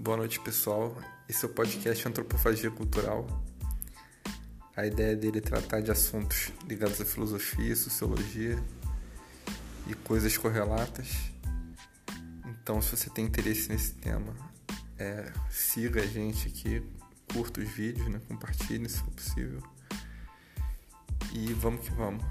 Boa noite, pessoal. Esse é o podcast Antropofagia Cultural. A ideia dele é tratar de assuntos ligados à filosofia, sociologia e coisas correlatas. Então, se você tem interesse nesse tema, é, siga a gente aqui, curta os vídeos, né? compartilhe se for possível. E vamos que vamos.